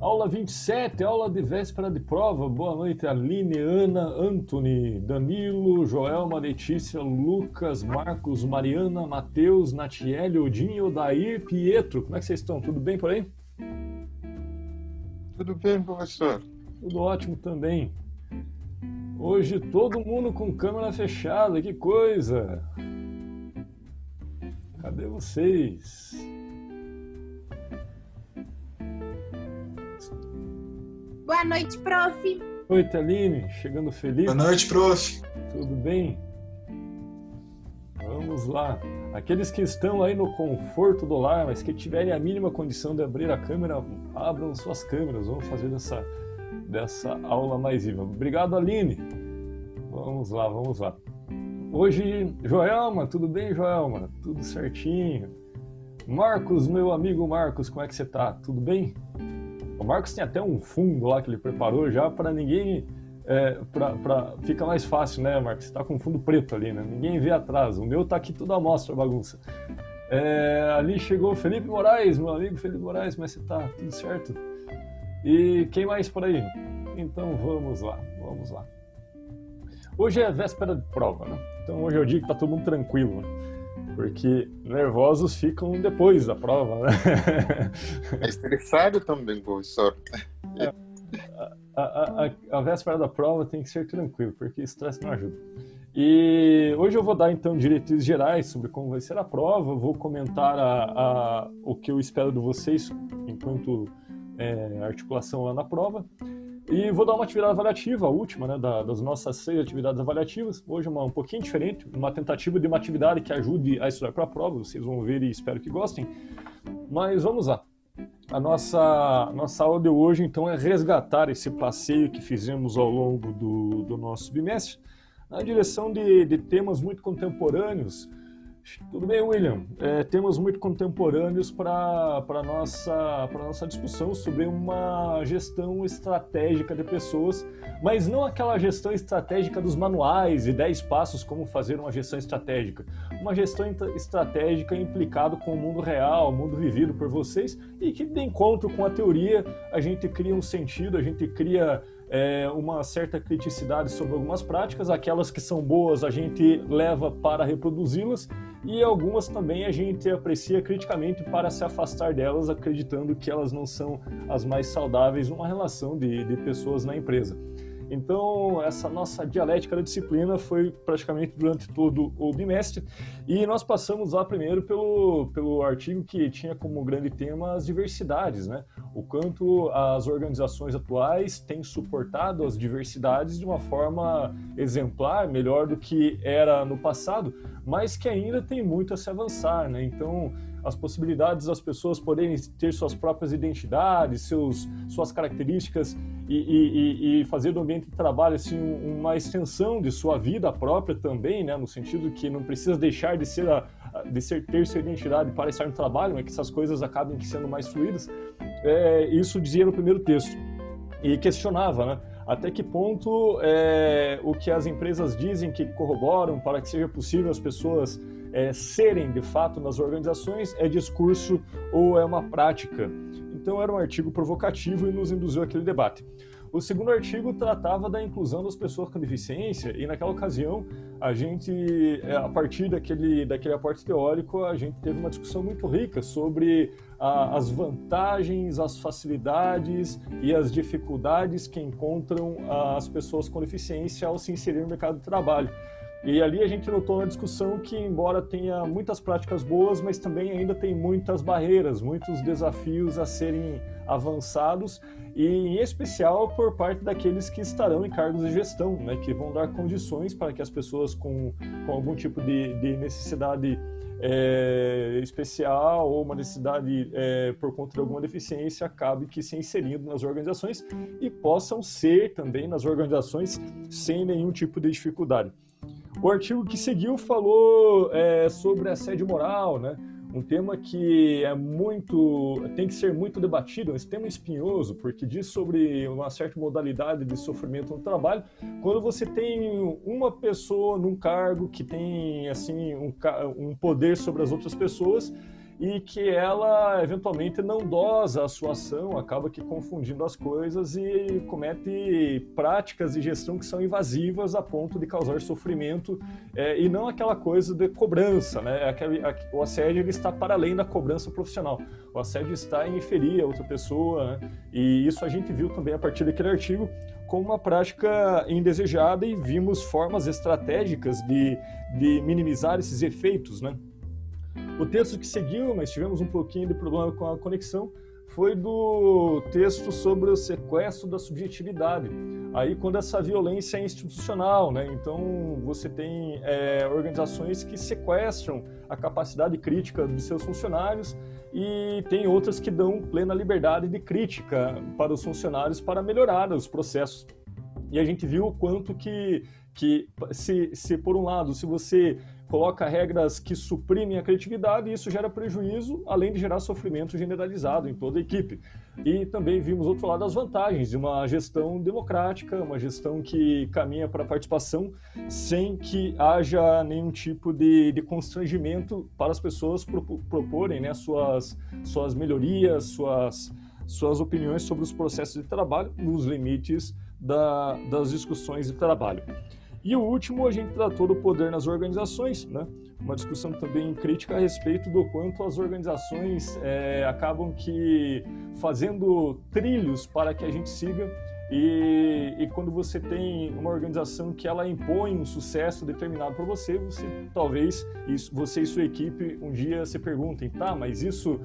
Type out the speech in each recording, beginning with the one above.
Aula 27, aula de véspera de prova. Boa noite, Aline, Ana, Anthony, Danilo, Joelma, Letícia, Lucas, Marcos, Mariana, Matheus, Natiele, Odinho, Dair, Pietro. Como é que vocês estão? Tudo bem por aí? Tudo bem, professor. Tudo ótimo também. Hoje todo mundo com câmera fechada, que coisa! Cadê vocês? Boa noite, prof. Oi, Aline, chegando feliz. Boa noite, prof. Tudo bem? Vamos lá. Aqueles que estão aí no conforto do lar, mas que tiverem a mínima condição de abrir a câmera, abram suas câmeras. Vamos fazer dessa, dessa aula mais viva. Obrigado, Aline. Vamos lá, vamos lá. Hoje, Joelma, tudo bem, Joelma? Tudo certinho. Marcos, meu amigo Marcos, como é que você tá? Tudo bem? O Marcos tem até um fundo lá que ele preparou já para ninguém. É, pra, pra, fica mais fácil, né, Marcos? Você tá com fundo preto ali, né? Ninguém vê atrás. O meu tá aqui tudo à mostra, bagunça. É, ali chegou Felipe Moraes, meu amigo Felipe Moraes, que você tá? Tudo certo? E quem mais por aí? Então vamos lá, vamos lá. Hoje é véspera de prova, né? Então hoje é o dia que tá todo mundo tranquilo. Né? Porque nervosos ficam depois da prova, né? É estressado também, professor. É, a, a, a, a, véspera da prova tem que ser tranquilo, porque estresse não ajuda. E hoje eu vou dar então diretrizes gerais sobre como vai ser a prova, vou comentar a, o que eu espero de vocês enquanto é, articulação lá na prova. E vou dar uma atividade avaliativa, a última, né, da, das nossas seis atividades avaliativas. Hoje uma um pouquinho diferente, uma tentativa de uma atividade que ajude a estudar para a prova. Vocês vão ver e espero que gostem. Mas vamos lá. A nossa, nossa aula de hoje, então, é resgatar esse passeio que fizemos ao longo do, do nosso bimestre na direção de, de temas muito contemporâneos, tudo bem, William. É, temos muito contemporâneos para a nossa, nossa discussão sobre uma gestão estratégica de pessoas, mas não aquela gestão estratégica dos manuais e 10 passos como fazer uma gestão estratégica. Uma gestão estratégica implicado com o mundo real, o mundo vivido por vocês e que de encontro com a teoria a gente cria um sentido, a gente cria é, uma certa criticidade sobre algumas práticas, aquelas que são boas a gente leva para reproduzi-las e algumas também a gente aprecia criticamente para se afastar delas, acreditando que elas não são as mais saudáveis numa relação de, de pessoas na empresa. Então, essa nossa dialética da disciplina foi praticamente durante todo o bimestre. E nós passamos lá primeiro pelo, pelo artigo que tinha como grande tema as diversidades, né? O quanto as organizações atuais têm suportado as diversidades de uma forma exemplar, melhor do que era no passado, mas que ainda tem muito a se avançar, né? Então, as possibilidades das pessoas poderem ter suas próprias identidades, seus, suas características e, e, e, fazer do ambiente de trabalho assim, uma extensão de sua vida própria também, né? no sentido que não precisa deixar de ser, a, de ser ter sua identidade para estar no trabalho, mas que essas coisas acabem sendo mais fluídas. É, isso dizia no primeiro texto e questionava, né? até que ponto é, o que as empresas dizem que corroboram para que seja possível as pessoas é, serem de fato nas organizações é discurso ou é uma prática. Então era um artigo provocativo e nos induziu aquele debate. O segundo artigo tratava da inclusão das pessoas com deficiência e naquela ocasião a gente, é, a partir daquele, daquele aporte teórico, a gente teve uma discussão muito rica sobre as vantagens, as facilidades e as dificuldades que encontram as pessoas com deficiência ao se inserir no mercado de trabalho. E ali a gente notou na discussão que, embora tenha muitas práticas boas, mas também ainda tem muitas barreiras, muitos desafios a serem avançados, e em especial por parte daqueles que estarão em cargos de gestão, né, que vão dar condições para que as pessoas com, com algum tipo de, de necessidade é, especial ou uma necessidade é, por conta de alguma deficiência acabe que se inserindo nas organizações e possam ser também nas organizações sem nenhum tipo de dificuldade. O artigo que seguiu falou é, sobre assédio moral, né? Um tema que é muito tem que ser muito debatido, esse tema espinhoso, porque diz sobre uma certa modalidade de sofrimento no trabalho. Quando você tem uma pessoa num cargo que tem assim um, um poder sobre as outras pessoas e que ela eventualmente não dosa a sua ação, acaba que confundindo as coisas e comete práticas de gestão que são invasivas a ponto de causar sofrimento é, e não aquela coisa de cobrança, né? O assédio ele está para além da cobrança profissional. O assédio está em ferir a outra pessoa né? e isso a gente viu também a partir daquele artigo como uma prática indesejada e vimos formas estratégicas de, de minimizar esses efeitos, né? O texto que seguiu, mas tivemos um pouquinho de problema com a conexão, foi do texto sobre o sequestro da subjetividade. Aí, quando essa violência é institucional, né? Então, você tem é, organizações que sequestram a capacidade crítica de seus funcionários e tem outras que dão plena liberdade de crítica para os funcionários para melhorar os processos. E a gente viu o quanto que, que se, se, por um lado, se você coloca regras que suprimem a criatividade, isso gera prejuízo, além de gerar sofrimento generalizado em toda a equipe. E também vimos outro lado as vantagens de uma gestão democrática, uma gestão que caminha para a participação sem que haja nenhum tipo de, de constrangimento para as pessoas proporem né, suas, suas melhorias, suas, suas opiniões sobre os processos de trabalho nos limites da, das discussões de trabalho. E o último, a gente tratou do poder nas organizações, né? uma discussão também crítica a respeito do quanto as organizações é, acabam que fazendo trilhos para que a gente siga e, e, quando você tem uma organização que ela impõe um sucesso determinado para você, você talvez isso, você e sua equipe um dia se perguntem, tá, mas isso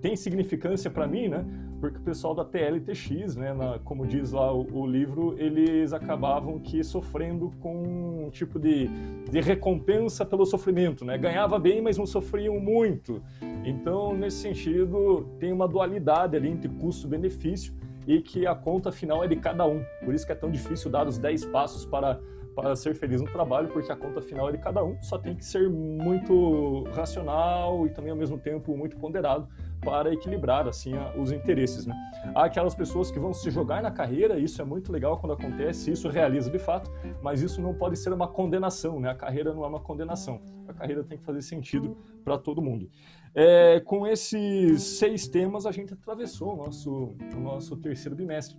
tem significância para mim, né? Porque o pessoal da TLTX, né, na, como diz lá o, o, livro, eles acabavam que sofrendo com um tipo de, de recompensa pelo sofrimento, né? Ganhava bem, mas não sofriam muito. Então, nesse sentido, tem uma dualidade ali entre custo-benefício e que a conta final é de cada um. Por isso que é tão difícil dar os 10 passos para para ser feliz no trabalho, porque a conta final é de cada um, só tem que ser muito racional e também ao mesmo tempo muito ponderado para equilibrar assim os interesses. Né? Há aquelas pessoas que vão se jogar na carreira, isso é muito legal quando acontece, isso realiza de fato, mas isso não pode ser uma condenação, né? A carreira não é uma condenação, a carreira tem que fazer sentido para todo mundo. É, com esses seis temas a gente atravessou o nosso, o nosso terceiro bimestre.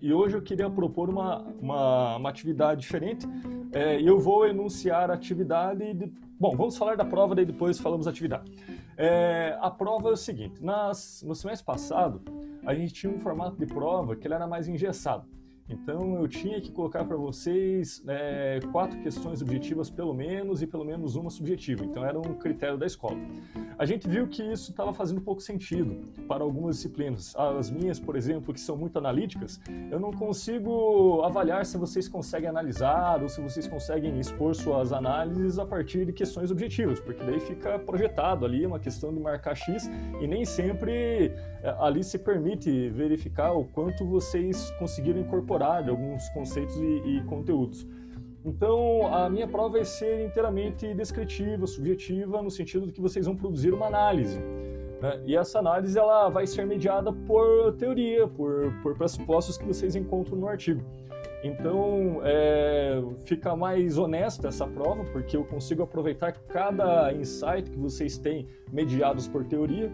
E hoje eu queria propor uma, uma, uma atividade diferente. É, eu vou enunciar a atividade. De... Bom, vamos falar da prova, daí depois falamos da atividade. É, a prova é o seguinte: nas, no semestre passado, a gente tinha um formato de prova que ele era mais engessado. Então eu tinha que colocar para vocês é, quatro questões objetivas pelo menos e pelo menos uma subjetiva. Então era um critério da escola. A gente viu que isso estava fazendo pouco sentido para algumas disciplinas. As minhas, por exemplo, que são muito analíticas, eu não consigo avaliar se vocês conseguem analisar ou se vocês conseguem expor suas análises a partir de questões objetivas, porque daí fica projetado ali uma questão de marcar X e nem sempre é, ali se permite verificar o quanto vocês conseguiram incorporar alguns conceitos e, e conteúdos. Então, a minha prova vai ser inteiramente descritiva, subjetiva, no sentido de que vocês vão produzir uma análise. Né? E essa análise ela vai ser mediada por teoria, por, por pressupostos que vocês encontram no artigo. Então, é, fica mais honesta essa prova, porque eu consigo aproveitar cada insight que vocês têm mediados por teoria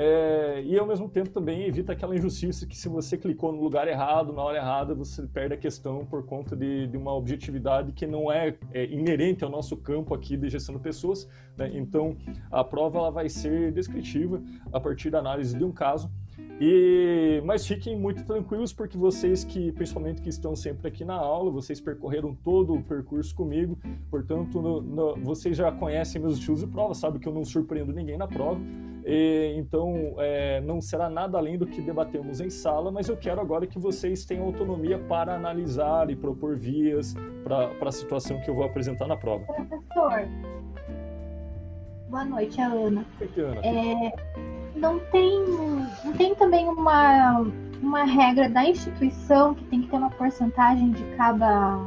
é, e ao mesmo tempo também evita aquela injustiça que se você clicou no lugar errado, na hora errada, você perde a questão por conta de, de uma objetividade que não é, é, inerente ao nosso campo aqui de gestão de pessoas. Né? Então, a prova ela vai ser descritiva a partir da análise de um caso. E, mas fiquem muito tranquilos porque vocês que, principalmente que estão sempre aqui na aula, vocês percorreram todo o percurso comigo, portanto, no, no, vocês já conhecem meus estilos de prova, sabe que eu não surpreendo ninguém na prova. E, então, é, não será nada além do que debatemos em sala, mas eu quero agora que vocês tenham autonomia para analisar e propor vias para a situação que eu vou apresentar na prova. Professor, boa noite, Ana. Oi, Ana. É, não, tem, não tem também uma, uma regra da instituição que tem que ter uma porcentagem de cada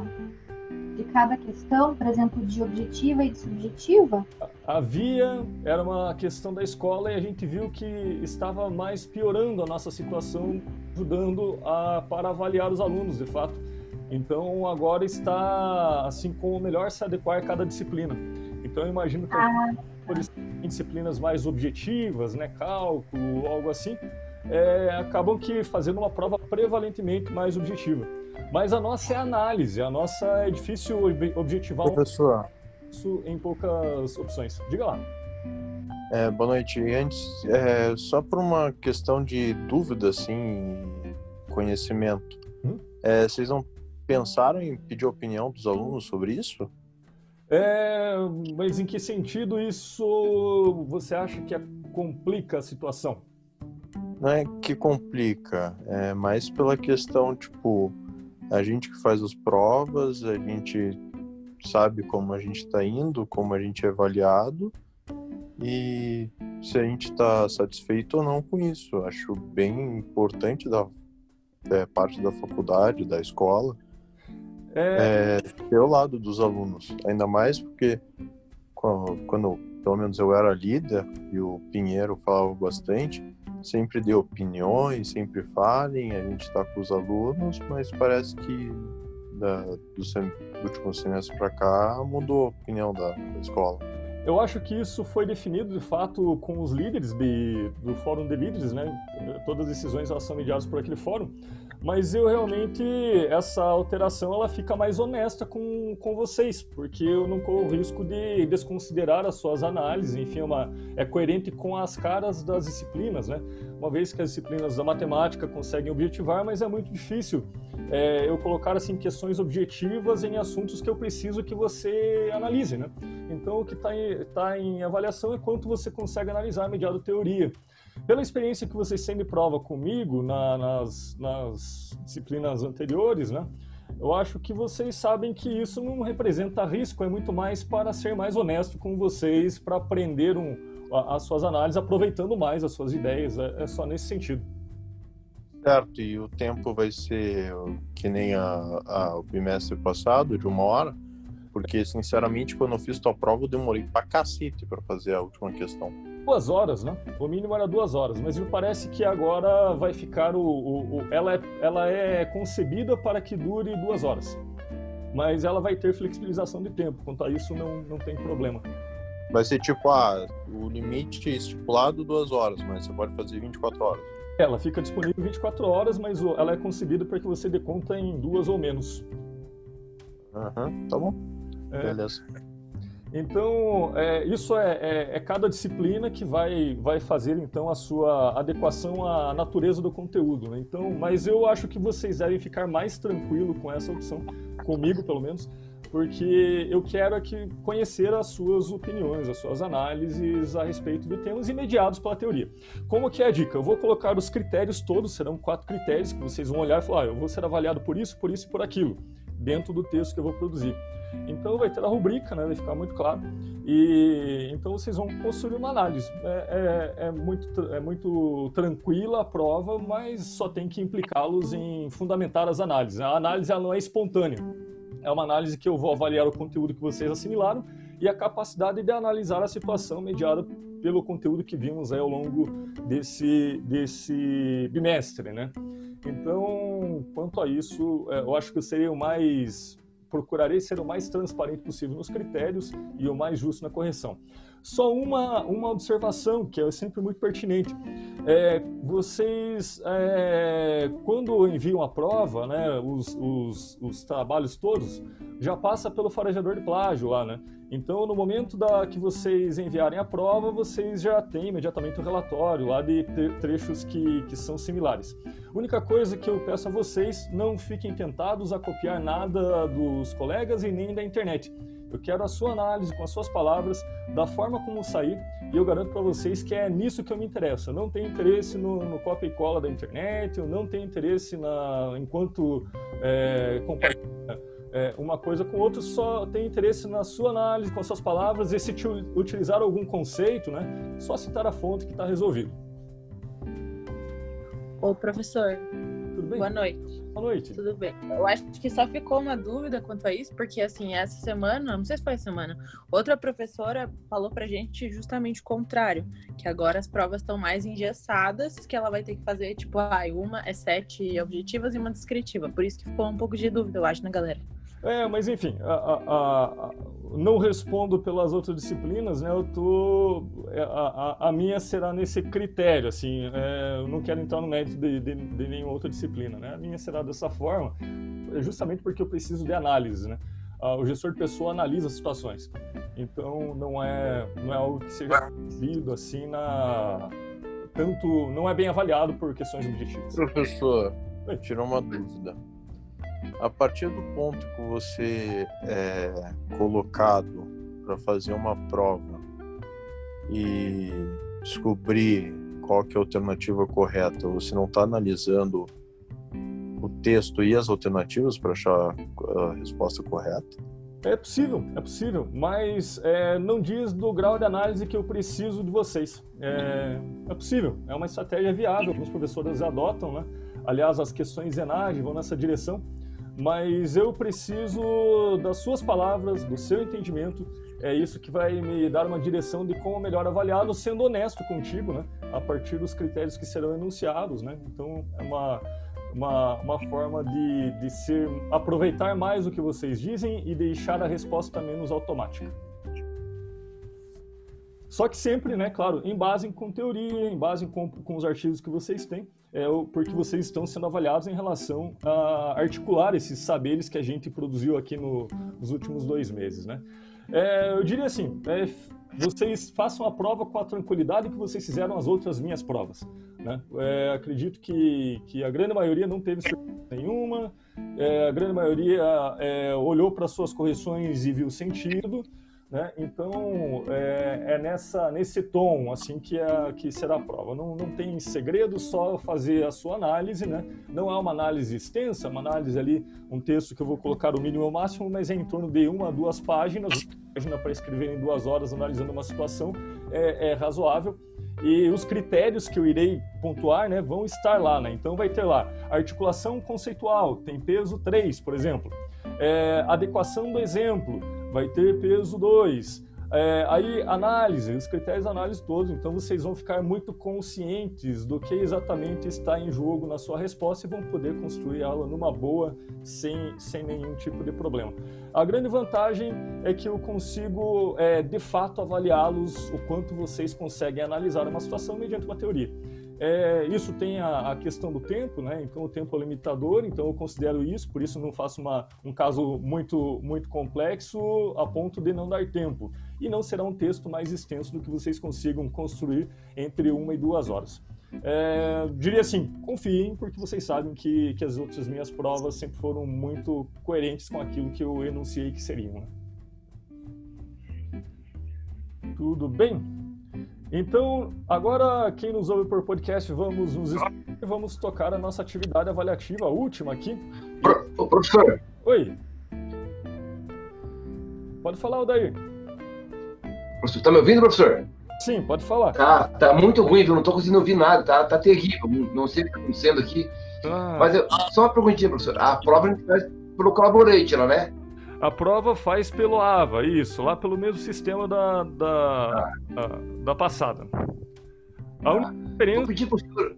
de cada questão, por exemplo, de objetiva e de subjetiva? Havia, era uma questão da escola e a gente viu que estava mais piorando a nossa situação, ajudando a, para avaliar os alunos, de fato. Então agora está assim como melhor se adequar a cada disciplina. Então eu imagino que ah. em disciplinas mais objetivas, né, cálculo, algo assim, é, acabam que fazendo uma prova prevalentemente mais objetiva. Mas a nossa é análise, a nossa é difícil objetivar Professor. isso em poucas opções. Diga lá. É, boa noite. Antes, é, só por uma questão de dúvida, assim, conhecimento, hum? é, vocês não pensaram em pedir a opinião dos alunos sobre isso? É, mas em que sentido isso você acha que complica a situação? Não é que complica, é mais pela questão, tipo, a gente que faz as provas, a gente sabe como a gente está indo, como a gente é avaliado e se a gente está satisfeito ou não com isso. Acho bem importante da é, parte da faculdade, da escola, É, é, ter o lado dos alunos. Ainda mais porque quando, quando, pelo menos eu era líder e o Pinheiro falava bastante, sempre dê opiniões, sempre falem, a gente está com os alunos, mas parece que da, do, sem, do último semestre para cá mudou a opinião da, da escola. Eu acho que isso foi definido de fato com os líderes de, do Fórum de Líderes, né? Todas as decisões elas são mediadas por aquele fórum. Mas eu realmente, essa alteração ela fica mais honesta com, com vocês, porque eu não corro o risco de desconsiderar as suas análises, enfim, é, uma, é coerente com as caras das disciplinas, né? Uma vez que as disciplinas da matemática conseguem objetivar, mas é muito difícil é, eu colocar assim questões objetivas em assuntos que eu preciso que você analise, né? Então o que está em, tá em avaliação é quanto você consegue analisar mediado teoria. Pela experiência que vocês sempre prova comigo na, nas, nas disciplinas anteriores, né? Eu acho que vocês sabem que isso não representa risco, é muito mais para ser mais honesto com vocês, para aprender um, as suas análises, aproveitando mais as suas ideias, é, é só nesse sentido. Certo, e o tempo vai ser que nem a, a, o bimestre passado, de uma hora, porque, sinceramente, quando eu fiz tua prova, eu demorei pra cacete pra fazer a última questão. Duas horas, né? O mínimo era duas horas, mas me parece que agora vai ficar o. o, o ela, é, ela é concebida para que dure duas horas. Mas ela vai ter flexibilização de tempo. Quanto a isso, não, não tem problema. Vai ser tipo, ah, o limite estipulado duas horas, mas você pode fazer 24 horas. Ela fica disponível 24 horas, mas ela é concebida para que você dê conta em duas ou menos. Aham, uhum, tá bom. É. Beleza. Então, é, isso é, é, é, cada disciplina que vai, vai fazer então a sua adequação à natureza do conteúdo. Né? Então, mas eu acho que vocês devem ficar mais tranquilo com essa opção, comigo pelo menos, porque eu quero aqui conhecer as suas opiniões, as suas análises a respeito de temas imediados pela teoria. Como que é a dica? Eu vou colocar os critérios todos, serão quatro critérios que vocês vão olhar e falar, ah, eu vou ser avaliado por isso, por isso e por aquilo, dentro do texto que eu vou produzir. Então vai ter a rubrica, né? vai ficar muito claro. E então vocês vão construir uma análise. É, é, é muito, é muito tranquila a prova, mas só tem que implicá-los em fundamentar as análises. A análise ela não é espontânea. É uma análise que eu vou avaliar o conteúdo que vocês assimilaram e a capacidade de analisar a situação mediada pelo conteúdo que vimos ao longo desse, desse bimestre, né? Então, quanto a isso, é, eu acho que eu seria o mais procurarei ser o mais transparente possível nos critérios e o mais justo na correção. Só uma, uma observação que é sempre muito pertinente. É, vocês, é, quando enviam a prova, né, os, os, os, trabalhos todos, já passa pelo farejador de plágio lá, né? Então, no momento da, que vocês enviarem a prova, vocês já têm imediatamente o relatório lá de trechos que, que são similares. Única coisa que eu peço a vocês, não fiquem tentados a copiar nada dos colegas e nem da internet. Eu quero a sua análise com as suas palavras, da forma como sair, e eu garanto para vocês que é nisso que eu me interesso. Eu não tenho interesse no, no copia e cola da internet, eu não tenho interesse na enquanto é, compartilha é, uma coisa com outra, só tenho interesse na sua análise com as suas palavras, e se te utilizar algum conceito, né, só citar a fonte que está resolvido. Ô, professor, bem? boa noite. Boa noite. Tudo bem. Eu acho que só ficou uma dúvida quanto a isso, porque assim, essa semana, não sei se foi semana, outra professora falou pra gente justamente o contrário, que agora as provas estão mais engessadas, que ela vai ter que fazer, tipo, ah, uma é sete objetivas e uma descritiva. Por isso que ficou um pouco de dúvida, eu acho, né, galera? É, mas enfim, a, a, a, não respondo pelas outras disciplinas, né? Eu tô, a, minha será nesse critério, assim, é, eu não quero entrar no mérito de, de, de, nenhuma outra disciplina, né? A minha será dessa forma, justamente porque eu preciso de análise, né? o gestor de pessoa analisa situações, então não é não é algo que seja visto assim na tanto não é bem avaliado por questões objetivas. Professor, tirou uma dúvida a partir do ponto que você é colocado para fazer uma prova e descobrir qual que é a alternativa correta, você não está analisando o texto e as alternativas para achar a resposta correta? É possível, é possível, mas é, não diz do grau de análise que eu preciso de vocês. É, é possível, é uma estratégia viável, alguns professores adotam, né? Aliás, as questões ENAGE vão nessa direção mas eu preciso das suas palavras, do seu entendimento. É isso que vai me dar uma direção de como melhor avaliá-lo, sendo honesto contigo, né? A partir dos critérios que serão enunciados, né? Então, é uma, uma, uma forma de, de aproveitar mais o que vocês dizem e deixar a resposta menos automática. Só que sempre, né, claro, em base com teoria, em base com, com os artigos que vocês têm é porque vocês estão sendo avaliados em relação a articular esses saberes que a gente produziu aqui no, nos últimos dois meses, né? É, eu diria assim, é, vocês façam a prova com a tranquilidade que vocês fizeram as outras minhas provas. Né? É, acredito que, que a grande maioria não teve surpresa nenhuma, é, a grande maioria é, olhou para suas correções e viu sentido, né? Então é, é, nessa nesse tom assim que é, que será a prova. Não, não tem segredo, só fazer a sua análise, né? Não é uma análise extensa, uma análise ali um texto que eu vou colocar o mínimo e o máximo, mas é em torno de uma duas páginas, página para escrever em duas horas analisando uma situação é, é razoável e os critérios que eu irei pontuar né, vão estar lá. Né? Então, vai ter lá articulação conceitual, tem peso 3, por exemplo. É, adequação do exemplo, vai ter peso 2. É, aí, análise, os critérios de análise todos, então vocês vão ficar muito conscientes do que exatamente está em jogo na sua resposta e vão poder construir ela numa boa, sem, sem nenhum tipo de problema. A grande vantagem é que eu consigo, é, de fato, avaliá-los o quanto vocês conseguem analisar uma situação mediante uma teoria. É, isso tem a, a, questão do tempo, né? Então o tempo é limitador, então eu considero isso, por isso não faço uma, um caso muito, muito complexo a ponto de não dar tempo. E não será um texto mais extenso do que vocês consigam construir entre uma e duas horas. É, diria assim, confiem, porque vocês sabem que, que as outras minhas provas sempre foram muito coerentes com aquilo que eu enunciei que seriam. Né? Tudo bem? Então, agora quem nos ouve por podcast, vamos nos e vamos tocar a nossa atividade avaliativa última aqui. Pro, professor. Oi. Pode falar, Odair. Professor, tá me ouvindo, professor? Sim, pode falar. Tá, tá muito ruim, viu? Não tô conseguindo ouvir nada, tá, tá terrível. Não sei o que tá acontecendo aqui. Ah. Mas eu, só uma perguntinha, professor. A prova a gente faz pelo Collaborate, né? A prova faz pelo AVA, isso, lá pelo mesmo sistema da, da, ah. da, da, passada. A ah. única diferença. Vou pedir para o senhor,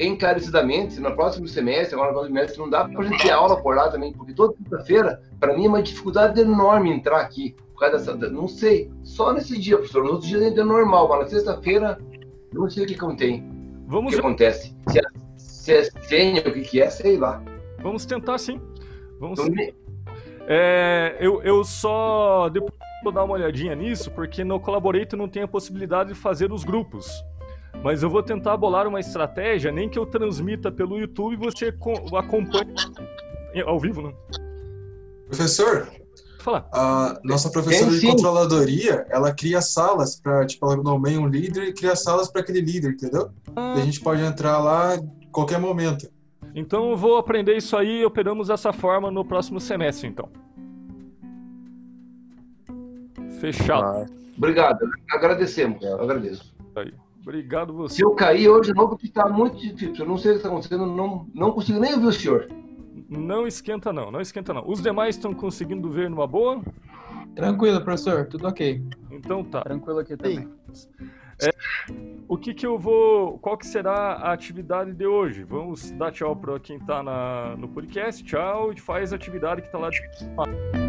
encarecidamente, no próximo semestre, agora no próximo semestre, não dá para a gente ter aula por lá também, porque toda quinta-feira, para mim, é uma dificuldade enorme entrar aqui. Por causa dessa. Não sei, só nesse dia, professor. No outro dia ainda é normal, mas na sexta-feira, não sei o que contém. Vamos o que acontece? Se é, se é senha, o que, que é, sei lá. Vamos tentar sim. Vamos. Então, é, eu, eu só depois vou dar uma olhadinha nisso, porque no Collaborator não tem a possibilidade de fazer os grupos. Mas eu vou tentar bolar uma estratégia, nem que eu transmita pelo YouTube e você acompanhe ao vivo, né? Professor, Fala. A nossa professora de controladoria, ela cria salas para, tipo, ela nomeia um líder e cria salas para aquele líder, entendeu? Ah. E a gente pode entrar lá a qualquer momento. Então eu vou aprender isso aí e operamos dessa forma no próximo semestre, então. Fechado. Ah, obrigado, agradecemos, agradeço. Aí. Obrigado você. Se eu cair hoje não, porque está muito difícil, eu não sei o que está acontecendo, não, não consigo nem ouvir o senhor. Não esquenta não, não esquenta não. Os demais estão conseguindo ver numa boa? Tranquilo, professor, tudo ok. Então tá. Tranquilo aqui também. É, o que que eu vou. Qual que será a atividade de hoje? Vamos dar tchau para quem está no podcast. Tchau e faz a atividade que está lá de.